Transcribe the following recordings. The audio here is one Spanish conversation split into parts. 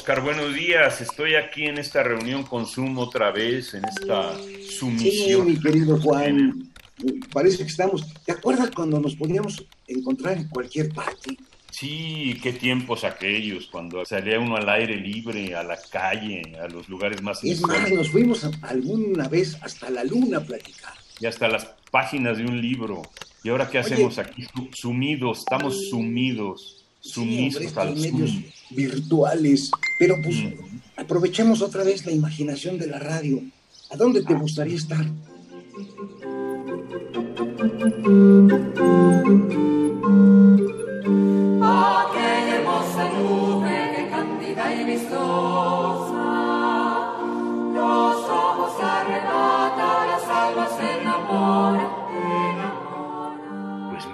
Oscar, buenos días. Estoy aquí en esta reunión con Zoom otra vez, en esta sumisión. Sí, mi querido Juan. Parece que estamos. ¿Te acuerdas cuando nos podíamos encontrar en cualquier parte? Sí, qué tiempos aquellos, cuando salía uno al aire libre, a la calle, a los lugares más Es más, nos fuimos alguna vez hasta la luna a platicar. Y hasta las páginas de un libro. ¿Y ahora qué hacemos aquí? Sumidos, estamos sumidos sumisos a los medios virtuales. Pero pues aprovechemos otra vez la imaginación de la radio. ¿A dónde te gustaría estar?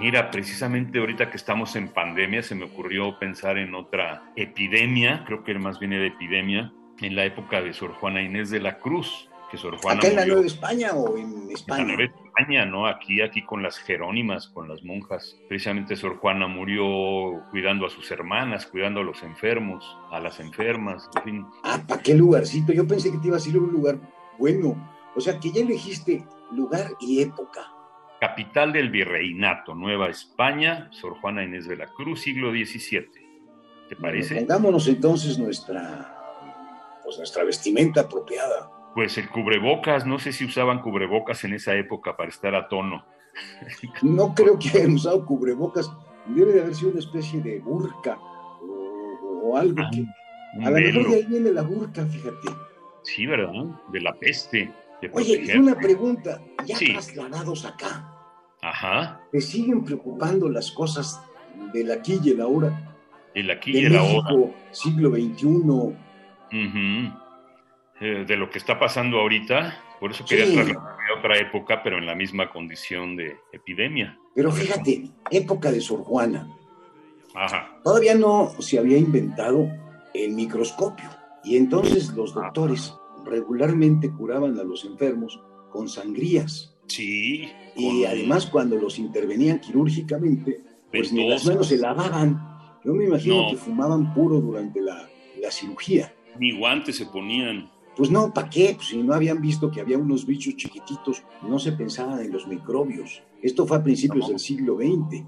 Mira, precisamente ahorita que estamos en pandemia se me ocurrió pensar en otra epidemia, creo que más bien de epidemia, en la época de Sor Juana Inés de la Cruz, que Sor Juana ¿Acá en la Nueva España o en España? En la Nueva España, ¿no? Aquí, aquí con las jerónimas, con las monjas. Precisamente Sor Juana murió cuidando a sus hermanas, cuidando a los enfermos, a las enfermas, en fin. Ah, ¿para qué lugarcito? Yo pensé que te iba a decir un lugar bueno. O sea, que ya elegiste lugar y época. Capital del Virreinato, Nueva España, Sor Juana Inés de la Cruz, siglo XVII. ¿Te parece? Bueno, pongámonos entonces nuestra, pues nuestra vestimenta apropiada. Pues el cubrebocas, no sé si usaban cubrebocas en esa época para estar a tono. No creo que hayan usado cubrebocas. Debe de haber sido una especie de burka o, o algo Ah, que. A lo mejor de ahí viene la burka, fíjate. Sí, ¿verdad? De la peste. De Oye, y una pregunta. Ya Sí. trasladados acá, Ajá. ¿te siguen preocupando las cosas del aquí y el ahora? El aquí De y el ahora. Siglo XXI. Ujú. Eh, de lo que está pasando ahorita. Por eso quería Sí. trasladarme a otra época, pero en la misma condición de epidemia. Pero fíjate, época de Sor Juana. Ajá. Todavía no se había inventado el microscopio. Y entonces los doctores regularmente curaban a los enfermos con sangrías. Sí. Y con- además cuando los intervenían quirúrgicamente, pues ni las manos se lavaban. Yo me imagino No. que fumaban puro durante la, la cirugía. Ni guantes se ponían. Pues no, ¿para qué? Pues si no habían visto que había unos bichos chiquititos, no se pensaba en los microbios. Esto fue a principios No. del siglo XX.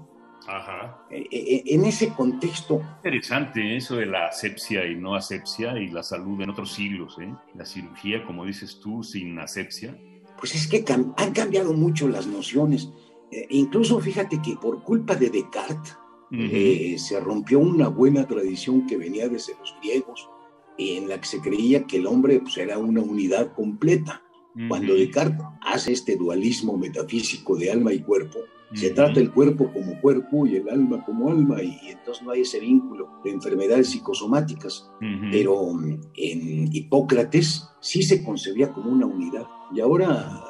Ajá. Eh, eh, en ese contexto, Interesante eso de la asepsia y no asepsia y la salud en otros siglos, ¿eh? La cirugía, como dices tú, sin asepsia. pues es que han cambiado mucho las nociones. Eh, incluso fíjate que por culpa de Descartes eh, se rompió una buena tradición que venía desde los griegos, en la que se creía que el hombre pues, era una unidad completa. Ujú. Cuando Descartes hace este dualismo metafísico de alma y cuerpo, se trata el cuerpo como cuerpo y el alma como alma, y, y entonces no hay ese vínculo de enfermedades psicosomáticas. Pero mm, en Hipócrates sí se concebía como una unidad. Y ahora,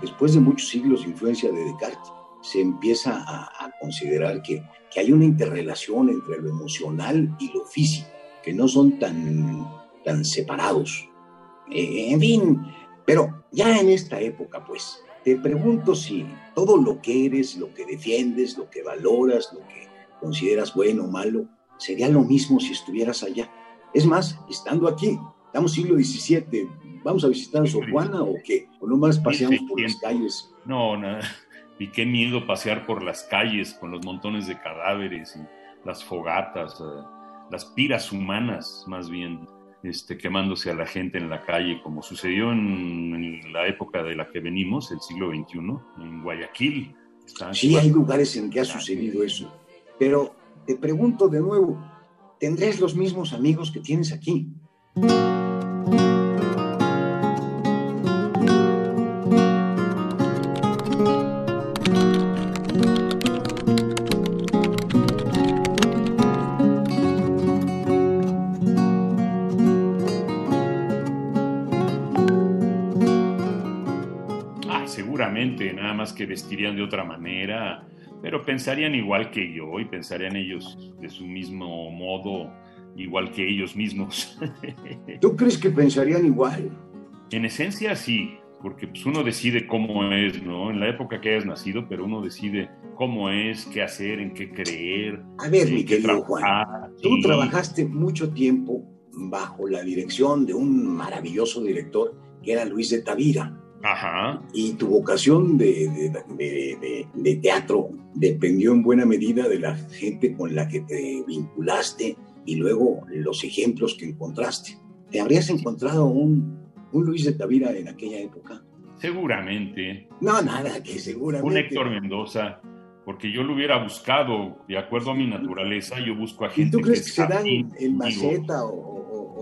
después de muchos siglos de influencia de Descartes, se empieza a, a considerar que, que hay una interrelación entre lo emocional y lo físico, que no son tan, tan separados. Eh, en fin, pero ya en esta época, pues, te pregunto si todo lo que eres, lo que defiendes, lo que valoras, lo que consideras bueno o malo, sería lo mismo si estuvieras allá. Es más, estando aquí, estamos siglo XVII, ¿vamos a visitar a Sor Juana o qué? ¿O nomás paseamos por las 1600. calles? No, nada. Y qué miedo pasear por las calles con los montones de cadáveres y las fogatas, eh, las piras humanas, más bien, este, quemándose a la gente en la calle, como sucedió en, en la época de la que venimos, el siglo XXI, en Guayaquil. Está- Sí, hay lugares en que ha sucedido eso. Pero te pregunto de nuevo, ¿tendrás los mismos amigos que tienes aquí? Más que vestirían de otra manera, pero pensarían igual que yo y pensarían ellos de su mismo modo, igual que ellos mismos. ¿Tú crees que pensarían igual? En esencia sí, porque pues, uno decide cómo es, ¿no? En la época que hayas nacido, pero uno decide cómo es, qué hacer, en qué creer. A ver, mi querido Juan, tú trabajaste mucho tiempo bajo la dirección de un maravilloso director que era Luis de Tavira. Ajá. Y tu vocación de, de, de, teatro dependió en buena medida de la gente con la que te vinculaste y luego los ejemplos que encontraste. ¿Te habrías encontrado un, un Luis de Tavira en aquella época? Seguramente. No, nada, que seguramente. Un Héctor Mendoza, porque yo lo hubiera buscado, de acuerdo a mi naturaleza, yo busco a gente. ¿Y tú crees que, se dan en maceta o,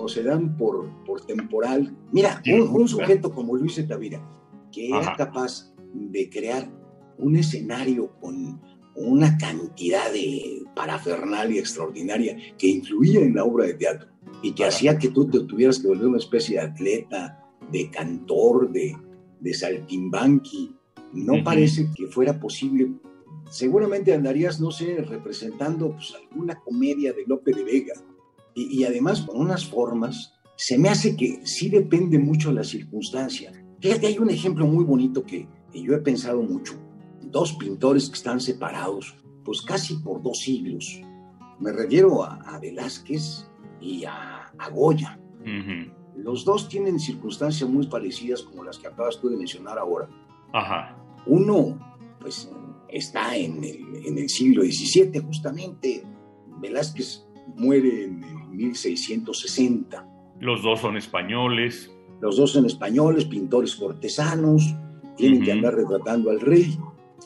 se dan por, por temporal? Mira, un, sujeto como Luis de Tavira, que era capaz de crear un escenario con una cantidad de parafernalia extraordinaria que influía en la obra de teatro y que hacía que tú te tuvieras que volver una especie de atleta, de cantor, de, de saltimbanqui. No parece que fuera posible. Seguramente andarías, no sé, representando pues, alguna comedia de Lope de Vega. Y, y, además con unas formas, se me hace que sí depende mucho de la circunstancia. Fíjate, hay un ejemplo muy bonito que, que yo he pensado mucho. Dos pintores que están separados, pues casi por dos siglos. Me refiero a, a Velázquez y a, Goya. Los dos tienen circunstancias muy parecidas como las que acabas tú de mencionar ahora. Ajá. Uno, pues, está en el, en el siglo XVII, justamente. Velázquez muere en 1660. Los dos son españoles. Los dos son españoles, pintores cortesanos, tienen que andar retratando al rey.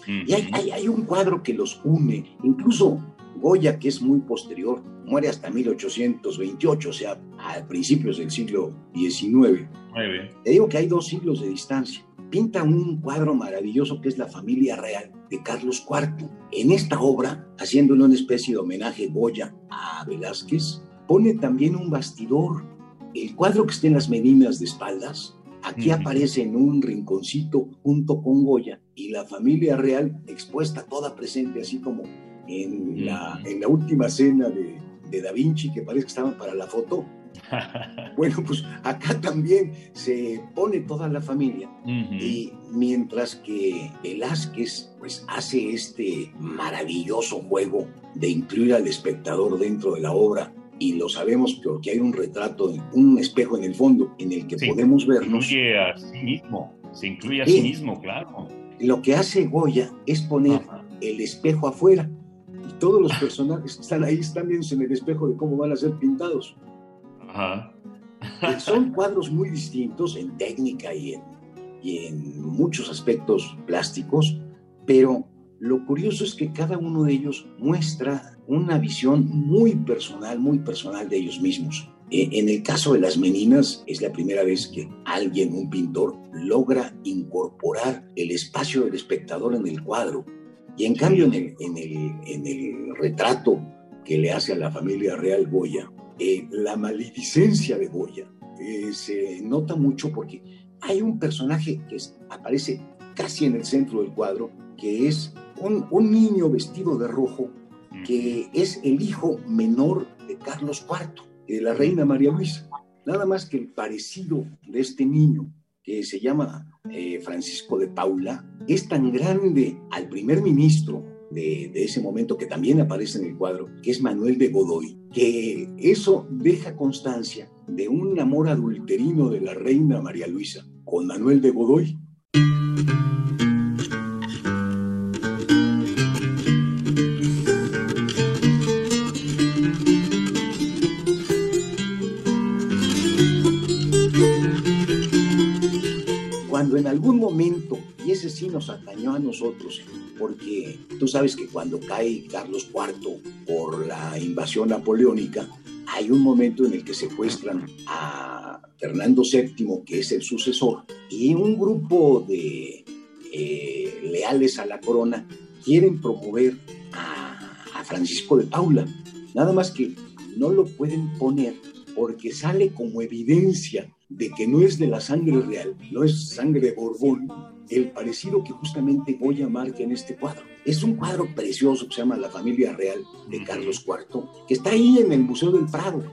Y hay, hay, hay, un cuadro que los une, incluso Goya, que es muy posterior, muere hasta 1828, o sea, a principios del siglo XIX. Te digo que hay dos siglos de distancia. Pinta un cuadro maravilloso que es la familia real de Carlos IV. En esta obra, haciéndole una especie de homenaje Goya a Velázquez, pone también un bastidor. El cuadro que está en las Medinas de espaldas, aquí aparece en un rinconcito junto con Goya y la familia real expuesta toda presente, así como en, la, en la última cena de, de Da Vinci, que parece que estaban para la foto. bueno, pues acá también se pone toda la familia y mientras que Velázquez pues hace este maravilloso juego de incluir al espectador dentro de la obra y lo sabemos porque hay un retrato, un espejo en el fondo en el que podemos vernos. Se incluye a sí mismo, se incluye a sí, mismo, claro. Lo que hace Goya es poner el espejo afuera todos los personajes que están ahí están viendo en el espejo de cómo van a ser pintados. Ajá. Eh, son cuadros muy distintos en técnica y en, y en muchos aspectos plásticos, pero lo curioso es que cada uno de ellos muestra una visión muy personal, muy personal de ellos mismos. Eh, en el caso de las meninas, es la primera vez que alguien, un pintor, logra incorporar el espacio del espectador en el cuadro y en cambio, en el, en el, en el retrato que le hace a la familia real Goya, eh, la maledicencia de Goya eh, se nota mucho porque hay un personaje que aparece casi en el centro del cuadro, que es un, un niño vestido de rojo, que es el hijo menor de Carlos IV, de la reina María Luisa. Nada más que el parecido de este niño, que se llama eh, Francisco de Paula, es tan grande al primer ministro de, de, ese momento que también aparece en el cuadro, que es Manuel de Godoy, que eso deja constancia de un amor adulterino de la reina María Luisa con Manuel de Godoy. En algún momento, y ese sí nos atañó a nosotros, porque tú sabes que cuando cae Carlos IV por la invasión napoleónica, hay un momento en el que secuestran a Fernando VII, que es el sucesor, y un grupo de eh, leales a la corona quieren promover a, a Francisco de Paula. Nada más que no lo pueden poner porque sale como evidencia de que no es de la sangre real, no es sangre de Borbón, el parecido que justamente Goya marca en este cuadro. Es un cuadro precioso que se llama La familia real de Carlos IV, que está ahí en el Museo del Prado.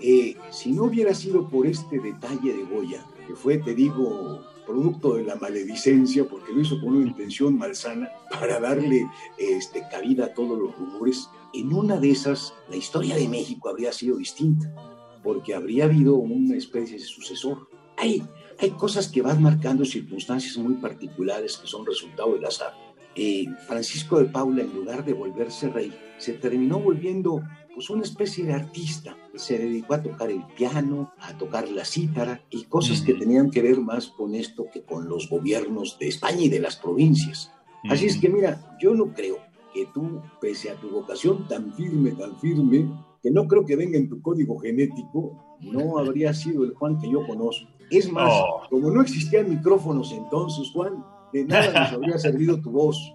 Eh, si no hubiera sido por este detalle de Goya, que fue, te digo, producto de la maledicencia, porque lo hizo con una intención malsana para darle este, cabida a todos los rumores, en una de esas la historia de México habría sido distinta, porque habría habido una especie de sucesor. Hay, hay cosas que van marcando circunstancias muy particulares que son resultado del azar. Eh, Francisco de Paula, en lugar de volverse rey, se terminó volviendo pues una especie de artista. Se dedicó a tocar el piano, a tocar la cítara y cosas que tenían que ver más con esto que con los gobiernos de España y de las provincias. Así es que mira, yo no creo que tú, pese a tu vocación tan firme, tan firme, que no creo que venga en tu código genético, no habría sido el Juan que yo conozco. Es más, Oh. como no existían micrófonos entonces, Juan, de nada nos habría servido tu voz.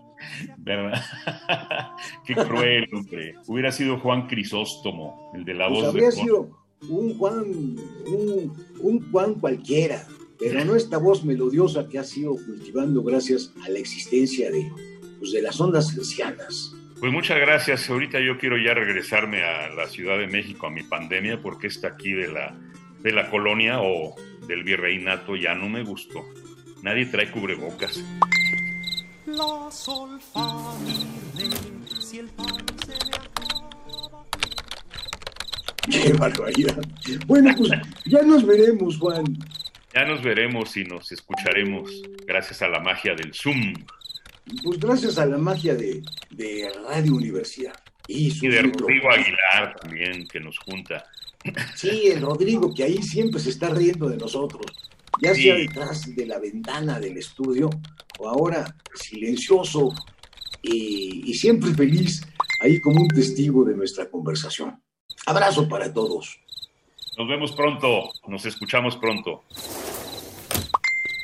¿Verdad? Qué cruel, hombre. Hubiera sido Juan Crisóstomo, el de la Pues voz habría de sido un Juan, un, un Juan cualquiera, pero no esta voz melodiosa que ha sido cultivando gracias a la existencia de, pues, de las ondas hercianas. Pues muchas gracias. Ahorita yo quiero ya regresarme a la Ciudad de México a mi pandemia porque esta aquí de la, de la colonia o del virreinato ya no me gustó. Nadie trae cubrebocas. La sol fa mi re, si el pan se me acaba. ¡Qué barbaridad! Bueno, pues ya nos veremos, Juan. Ya nos veremos y nos escucharemos gracias a la magia del Zoom Pues gracias a la magia de, de Radio Universidad. Y, de. Rodrigo Aguilar también que nos junta. Sí, el Rodrigo, que ahí siempre se está riendo de nosotros, ya Sí. sea detrás de la ventana del estudio o ahora silencioso y, y siempre feliz, ahí como un testigo de nuestra conversación. Abrazo para todos. Nos vemos pronto, nos escuchamos pronto.